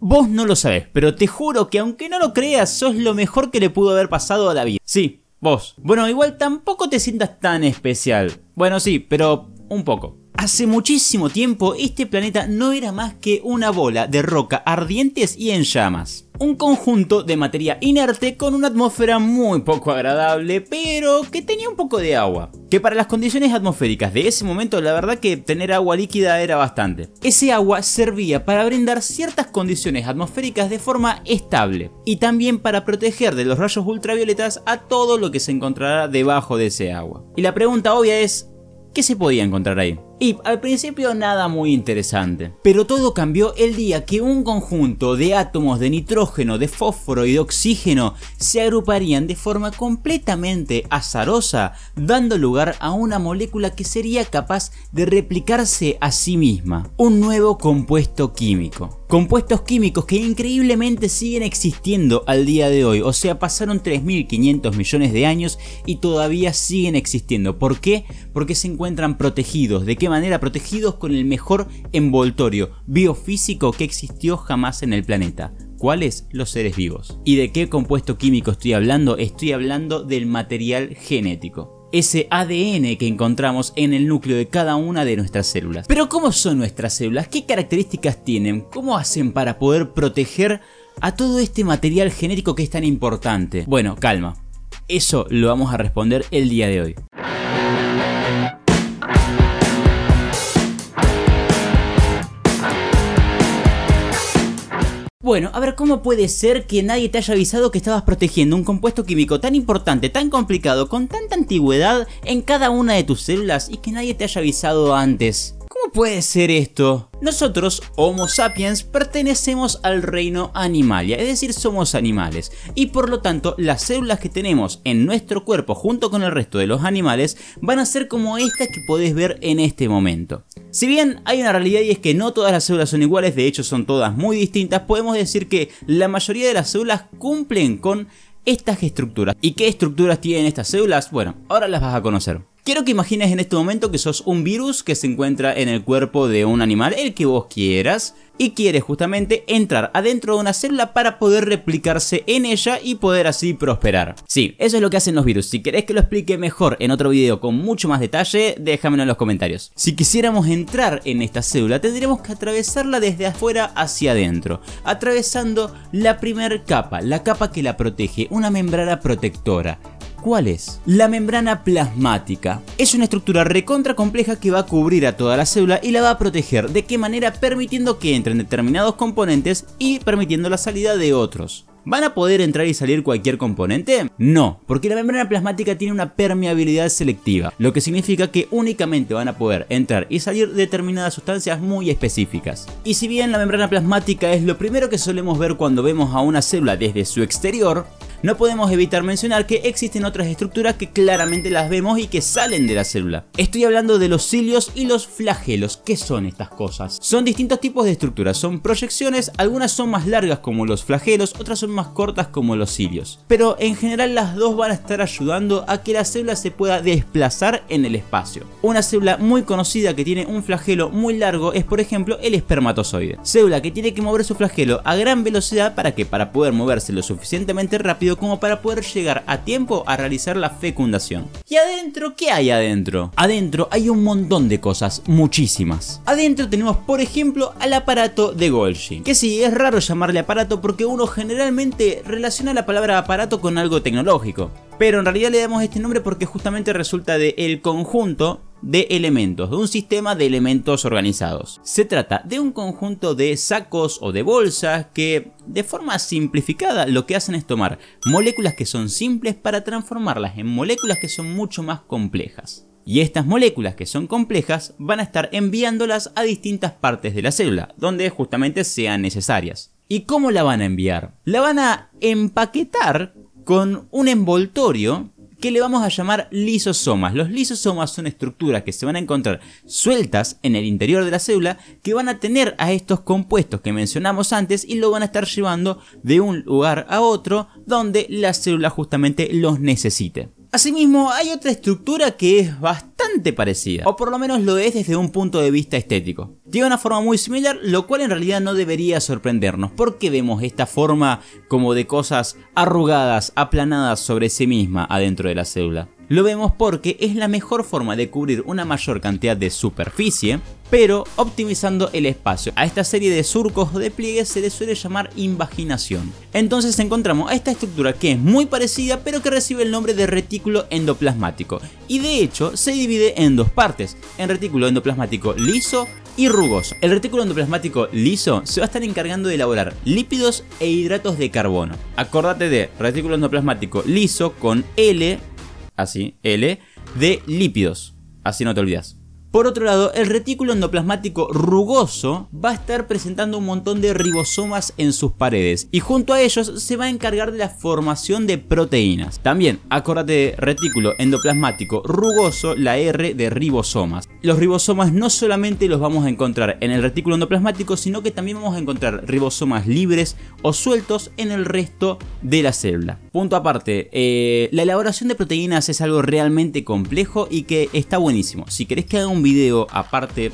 Vos no lo sabés, pero te juro que aunque no lo creas, sos lo mejor que le pudo haber pasado a la vida. Sí, vos. Bueno, igual tampoco te sientas tan especial. Bueno, sí, pero un poco. Hace muchísimo tiempo este planeta no era más que una bola de roca ardientes y en llamas. Un conjunto de materia inerte con una atmósfera muy poco agradable, pero que tenía un poco de agua. Que para las condiciones atmosféricas de ese momento la verdad que tener agua líquida era bastante. Ese agua servía para brindar ciertas condiciones atmosféricas de forma estable y también para proteger de los rayos ultravioletas a todo lo que se encontrará debajo de ese agua. Y la pregunta obvia es, ¿qué se podía encontrar ahí? Y al principio nada muy interesante. Pero todo cambió el día que un conjunto de átomos de nitrógeno, de fósforo y de oxígeno se agruparían de forma completamente azarosa, dando lugar a una molécula que sería capaz de replicarse a sí misma. Un nuevo compuesto químico. Compuestos químicos que increíblemente siguen existiendo al día de hoy, o sea, pasaron 3.500 millones de años y todavía siguen existiendo. ¿Por qué? Porque se encuentran protegidos. ¿De qué manera protegidos con el mejor envoltorio biofísico que existió jamás en el planeta. ¿Cuáles? Los seres vivos. ¿Y de qué compuesto químico estoy hablando? Estoy hablando del material genético ese ADN que encontramos en el núcleo de cada una de nuestras células. Pero ¿cómo son nuestras células? ¿Qué características tienen? ¿Cómo hacen para poder proteger a todo este material genético que es tan importante? Bueno, calma. Eso lo vamos a responder el día de hoy. Bueno, a ver, ¿cómo puede ser que nadie te haya avisado que estabas protegiendo un compuesto químico tan importante, tan complicado, con tanta antigüedad en cada una de tus células y que nadie te haya avisado antes? ¿Cómo puede ser esto? Nosotros, Homo sapiens, pertenecemos al reino animalia, es decir, somos animales, y por lo tanto las células que tenemos en nuestro cuerpo junto con el resto de los animales van a ser como estas que podés ver en este momento. Si bien hay una realidad y es que no todas las células son iguales, de hecho son todas muy distintas, podemos decir que la mayoría de las células cumplen con estas estructuras. ¿Y qué estructuras tienen estas células? Bueno, ahora las vas a conocer. Quiero que imagines en este momento que sos un virus que se encuentra en el cuerpo de un animal, el que vos quieras, y quiere justamente entrar adentro de una célula para poder replicarse en ella y poder así prosperar. Sí, eso es lo que hacen los virus. Si querés que lo explique mejor en otro video con mucho más detalle, déjamelo en los comentarios. Si quisiéramos entrar en esta célula, tendríamos que atravesarla desde afuera hacia adentro, atravesando la primera capa, la capa que la protege, una membrana protectora. ¿Cuál es? La membrana plasmática. Es una estructura recontra compleja que va a cubrir a toda la célula y la va a proteger. ¿De qué manera? Permitiendo que entren determinados componentes y permitiendo la salida de otros. ¿Van a poder entrar y salir cualquier componente? No, porque la membrana plasmática tiene una permeabilidad selectiva, lo que significa que únicamente van a poder entrar y salir determinadas sustancias muy específicas. Y si bien la membrana plasmática es lo primero que solemos ver cuando vemos a una célula desde su exterior, no podemos evitar mencionar que existen otras estructuras que claramente las vemos y que salen de la célula. Estoy hablando de los cilios y los flagelos. ¿Qué son estas cosas? Son distintos tipos de estructuras, son proyecciones, algunas son más largas como los flagelos, otras son más cortas como los cilios. Pero en general las dos van a estar ayudando a que la célula se pueda desplazar en el espacio. Una célula muy conocida que tiene un flagelo muy largo es por ejemplo el espermatozoide. Célula que tiene que mover su flagelo a gran velocidad para que para poder moverse lo suficientemente rápido como para poder llegar a tiempo a realizar la fecundación. ¿Y adentro qué hay adentro? Adentro hay un montón de cosas, muchísimas. Adentro tenemos por ejemplo al aparato de Golgi, que sí, es raro llamarle aparato porque uno generalmente relaciona la palabra aparato con algo tecnológico. Pero en realidad le damos este nombre porque justamente resulta de el conjunto de elementos, de un sistema de elementos organizados. Se trata de un conjunto de sacos o de bolsas que de forma simplificada lo que hacen es tomar moléculas que son simples para transformarlas en moléculas que son mucho más complejas. Y estas moléculas que son complejas van a estar enviándolas a distintas partes de la célula, donde justamente sean necesarias. ¿Y cómo la van a enviar? La van a empaquetar con un envoltorio que le vamos a llamar lisosomas. Los lisosomas son estructuras que se van a encontrar sueltas en el interior de la célula que van a tener a estos compuestos que mencionamos antes y lo van a estar llevando de un lugar a otro donde la célula justamente los necesite. Asimismo, hay otra estructura que es bastante parecida, o por lo menos lo es desde un punto de vista estético. Tiene una forma muy similar, lo cual en realidad no debería sorprendernos, porque vemos esta forma como de cosas arrugadas, aplanadas sobre sí misma adentro de la célula. Lo vemos porque es la mejor forma de cubrir una mayor cantidad de superficie, pero optimizando el espacio. A esta serie de surcos o de pliegues se le suele llamar invaginación. Entonces encontramos esta estructura que es muy parecida, pero que recibe el nombre de retículo endoplasmático. Y de hecho se divide en dos partes, en retículo endoplasmático liso y rugoso. El retículo endoplasmático liso se va a estar encargando de elaborar lípidos e hidratos de carbono. Acordate de retículo endoplasmático liso con L así, L, de lípidos. Así no te olvidas. Por otro lado, el retículo endoplasmático rugoso va a estar presentando un montón de ribosomas en sus paredes y junto a ellos se va a encargar de la formación de proteínas. También, acordate de retículo endoplasmático rugoso, la R de ribosomas. Los ribosomas no solamente los vamos a encontrar en el retículo endoplasmático, sino que también vamos a encontrar ribosomas libres o sueltos en el resto de la célula. Punto aparte, eh, la elaboración de proteínas es algo realmente complejo y que está buenísimo. Si querés que haga un video aparte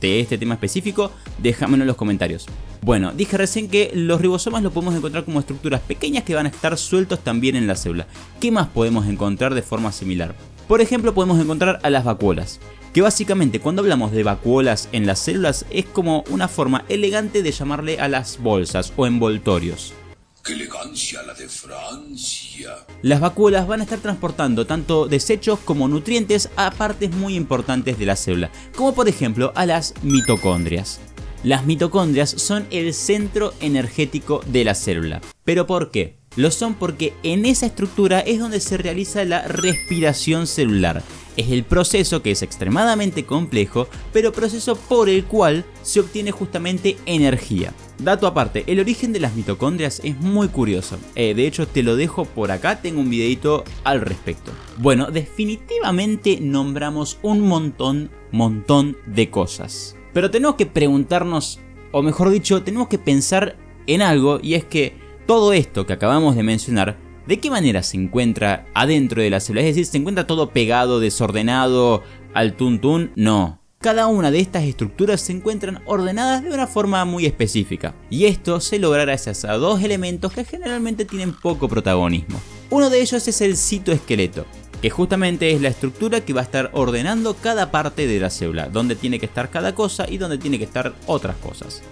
de este tema específico, déjamelo en los comentarios. Bueno, dije recién que los ribosomas lo podemos encontrar como estructuras pequeñas que van a estar sueltos también en la célula. ¿Qué más podemos encontrar de forma similar? Por ejemplo, podemos encontrar a las vacuolas, que básicamente cuando hablamos de vacuolas en las células es como una forma elegante de llamarle a las bolsas o envoltorios. ¡Qué elegancia la de Francia! Las vacuolas van a estar transportando tanto desechos como nutrientes a partes muy importantes de la célula, como por ejemplo a las mitocondrias. Las mitocondrias son el centro energético de la célula. ¿Pero por qué? Lo son porque en esa estructura es donde se realiza la respiración celular. Es el proceso que es extremadamente complejo, pero proceso por el cual se obtiene justamente energía. Dato aparte, el origen de las mitocondrias es muy curioso. Eh, de hecho, te lo dejo por acá, tengo un videito al respecto. Bueno, definitivamente nombramos un montón, montón de cosas. Pero tenemos que preguntarnos, o mejor dicho, tenemos que pensar en algo, y es que todo esto que acabamos de mencionar, ¿de qué manera se encuentra adentro de la célula? Es decir, ¿se encuentra todo pegado, desordenado, al tuntún? No. Cada una de estas estructuras se encuentran ordenadas de una forma muy específica, y esto se logra gracias a dos elementos que generalmente tienen poco protagonismo. Uno de ellos es el citoesqueleto, que justamente es la estructura que va a estar ordenando cada parte de la célula, donde tiene que estar cada cosa y donde tiene que estar otras cosas.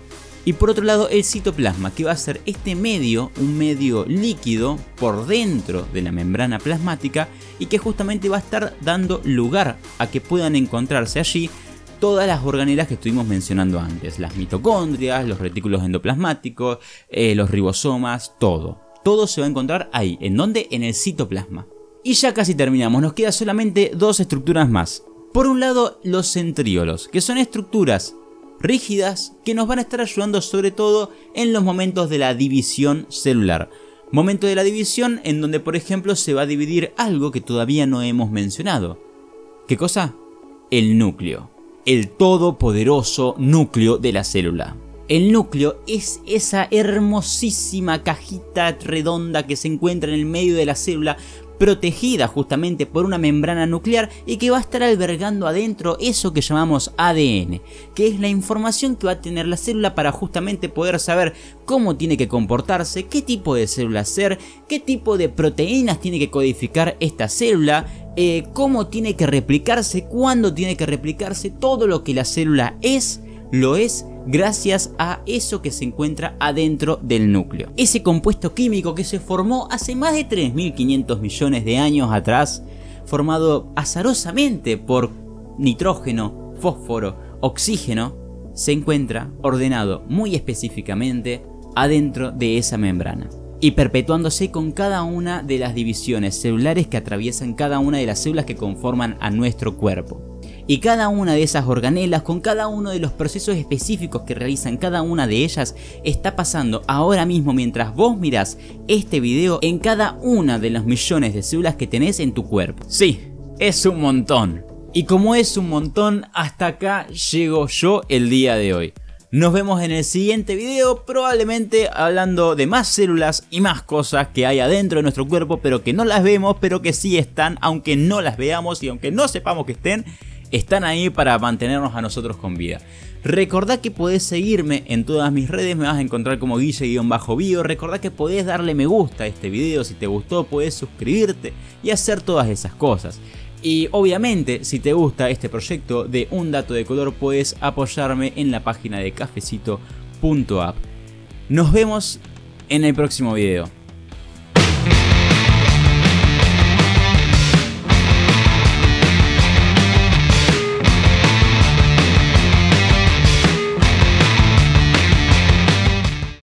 Y por otro lado el citoplasma, que va a ser este medio, un medio líquido por dentro de la membrana plasmática y que justamente va a estar dando lugar a que puedan encontrarse allí todas las organelas que estuvimos mencionando antes, las mitocondrias, los retículos endoplasmáticos, eh, los ribosomas, todo. Todo se va a encontrar ahí, ¿en dónde? En el citoplasma. Y ya casi terminamos, nos queda solamente dos estructuras más. Por un lado, los centriolos, que son estructuras rígidas que nos van a estar ayudando sobre todo en los momentos de la división celular. Momento de la división en donde por ejemplo se va a dividir algo que todavía no hemos mencionado. ¿Qué cosa? El núcleo. El todopoderoso núcleo de la célula. El núcleo es esa hermosísima cajita redonda que se encuentra en el medio de la célula protegida justamente por una membrana nuclear y que va a estar albergando adentro eso que llamamos ADN, que es la información que va a tener la célula para justamente poder saber cómo tiene que comportarse, qué tipo de célula ser, qué tipo de proteínas tiene que codificar esta célula, eh, cómo tiene que replicarse, cuándo tiene que replicarse, todo lo que la célula es, lo es gracias a eso que se encuentra adentro del núcleo. Ese compuesto químico que se formó hace más de 3.500 millones de años atrás, formado azarosamente por nitrógeno, fósforo, oxígeno, se encuentra ordenado muy específicamente adentro de esa membrana y perpetuándose con cada una de las divisiones celulares que atraviesan cada una de las células que conforman a nuestro cuerpo. Y cada una de esas organelas, con cada uno de los procesos específicos que realizan cada una de ellas, está pasando ahora mismo mientras vos mirás este video en cada una de los millones de células que tenés en tu cuerpo. Sí, es un montón. Y como es un montón, hasta acá llego yo el día de hoy. Nos vemos en el siguiente video, probablemente hablando de más células y más cosas que hay adentro de nuestro cuerpo, pero que no las vemos, pero que sí están, aunque no las veamos y aunque no sepamos que estén, están ahí para mantenernos a nosotros con vida. Recordá que podés seguirme en todas mis redes, me vas a encontrar como guille-bio. Recordá que podés darle me gusta a este video, si te gustó podés suscribirte y hacer todas esas cosas. Y obviamente, si te gusta este proyecto de Un Dato de Color, puedes apoyarme en la página de cafecito.app. Nos vemos en el próximo video.